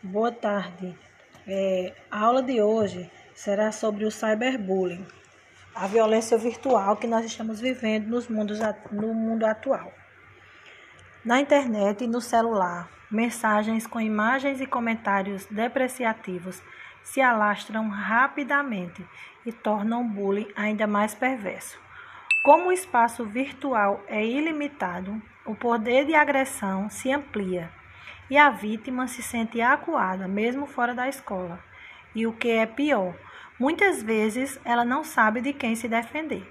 Boa tarde. É, a aula de hoje será sobre o cyberbullying, a violência virtual que nós estamos vivendo nos mundos, no mundo atual. Na internet e no celular, mensagens com imagens e comentários depreciativos se alastram rapidamente e tornam o bullying ainda mais perverso. Como o espaço virtual é ilimitado, o poder de agressão se amplia e a vítima se sente acuada, mesmo fora da escola. E o que é pior, muitas vezes ela não sabe de quem se defender.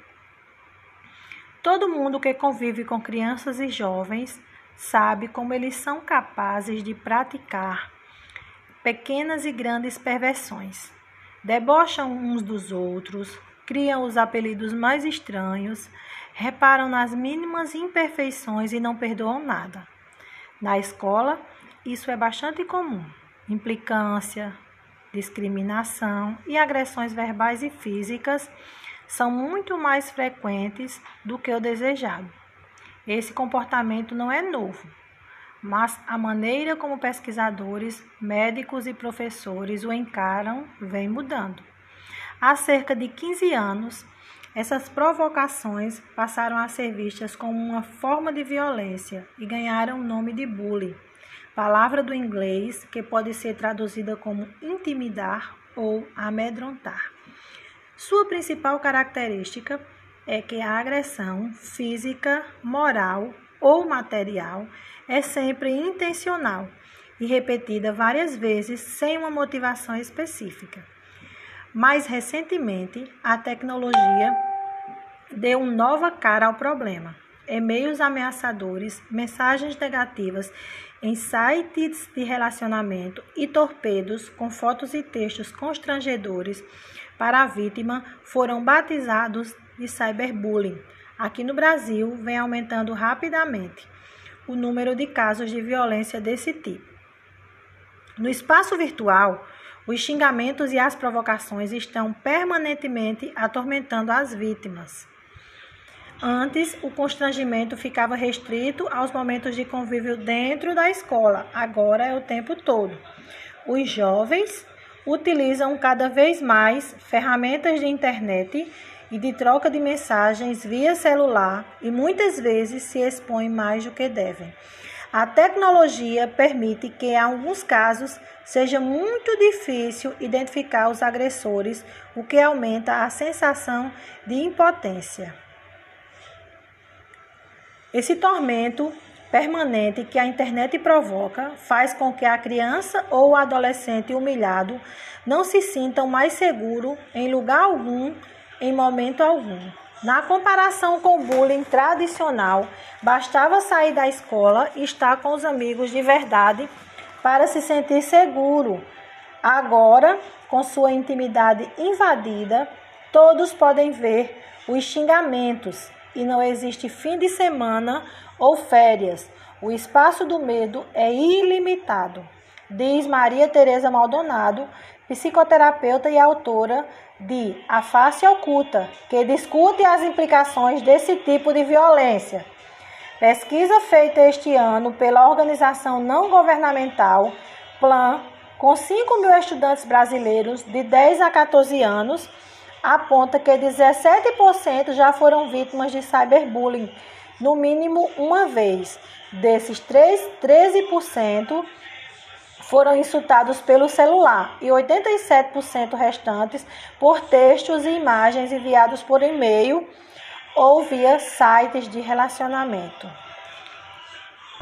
Todo mundo que convive com crianças e jovens sabe como eles são capazes de praticar pequenas e grandes perversões. Debocham uns dos outros, criam os apelidos mais estranhos, reparam nas mínimas imperfeições e não perdoam nada. Na escola, isso é bastante comum. Implicância, discriminação e agressões verbais e físicas são muito mais frequentes do que o desejado. Esse comportamento não é novo, mas a maneira como pesquisadores, médicos e professores o encaram vem mudando. Há cerca de 15 anos, essas provocações passaram a ser vistas como uma forma de violência e ganharam o nome de bullying, palavra do inglês que pode ser traduzida como intimidar ou amedrontar. Sua principal característica é que a agressão física, moral ou material é sempre intencional e repetida várias vezes sem uma motivação específica. Mais recentemente, a tecnologia deu nova cara ao problema. E-mails ameaçadores, mensagens negativas em sites de relacionamento e torpedos com fotos e textos constrangedores para a vítima foram batizados de cyberbullying. Aqui no Brasil, vem aumentando rapidamente o número de casos de violência desse tipo. No espaço virtual, os xingamentos e as provocações estão permanentemente atormentando as vítimas. Antes, o constrangimento ficava restrito aos momentos de convívio dentro da escola, agora é o tempo todo. Os jovens utilizam cada vez mais ferramentas de internet e de troca de mensagens via celular e muitas vezes se expõem mais do que devem. A tecnologia permite que, em alguns casos, seja muito difícil identificar os agressores, o que aumenta a sensação de impotência. Esse tormento permanente que a internet provoca faz com que a criança ou o adolescente humilhado não se sintam mais seguro em lugar algum em momento algum. Na comparação com o bullying tradicional, bastava sair da escola e estar com os amigos de verdade para se sentir seguro. Agora, com sua intimidade invadida, todos podem ver os xingamentos e não existe fim de semana ou férias. O espaço do medo é ilimitado, diz Maria Tereza Maldonado, psicoterapeuta e autora de A Face Oculta, que discute as implicações desse tipo de violência. Pesquisa feita este ano pela organização não governamental Plan, com 5 mil estudantes brasileiros de 10 a 14 anos, aponta que 17% já foram vítimas de cyberbullying, no mínimo uma vez. Desses 3, 13%, foram insultados pelo celular e 87% restantes por textos e imagens enviados por e-mail ou via sites de relacionamento.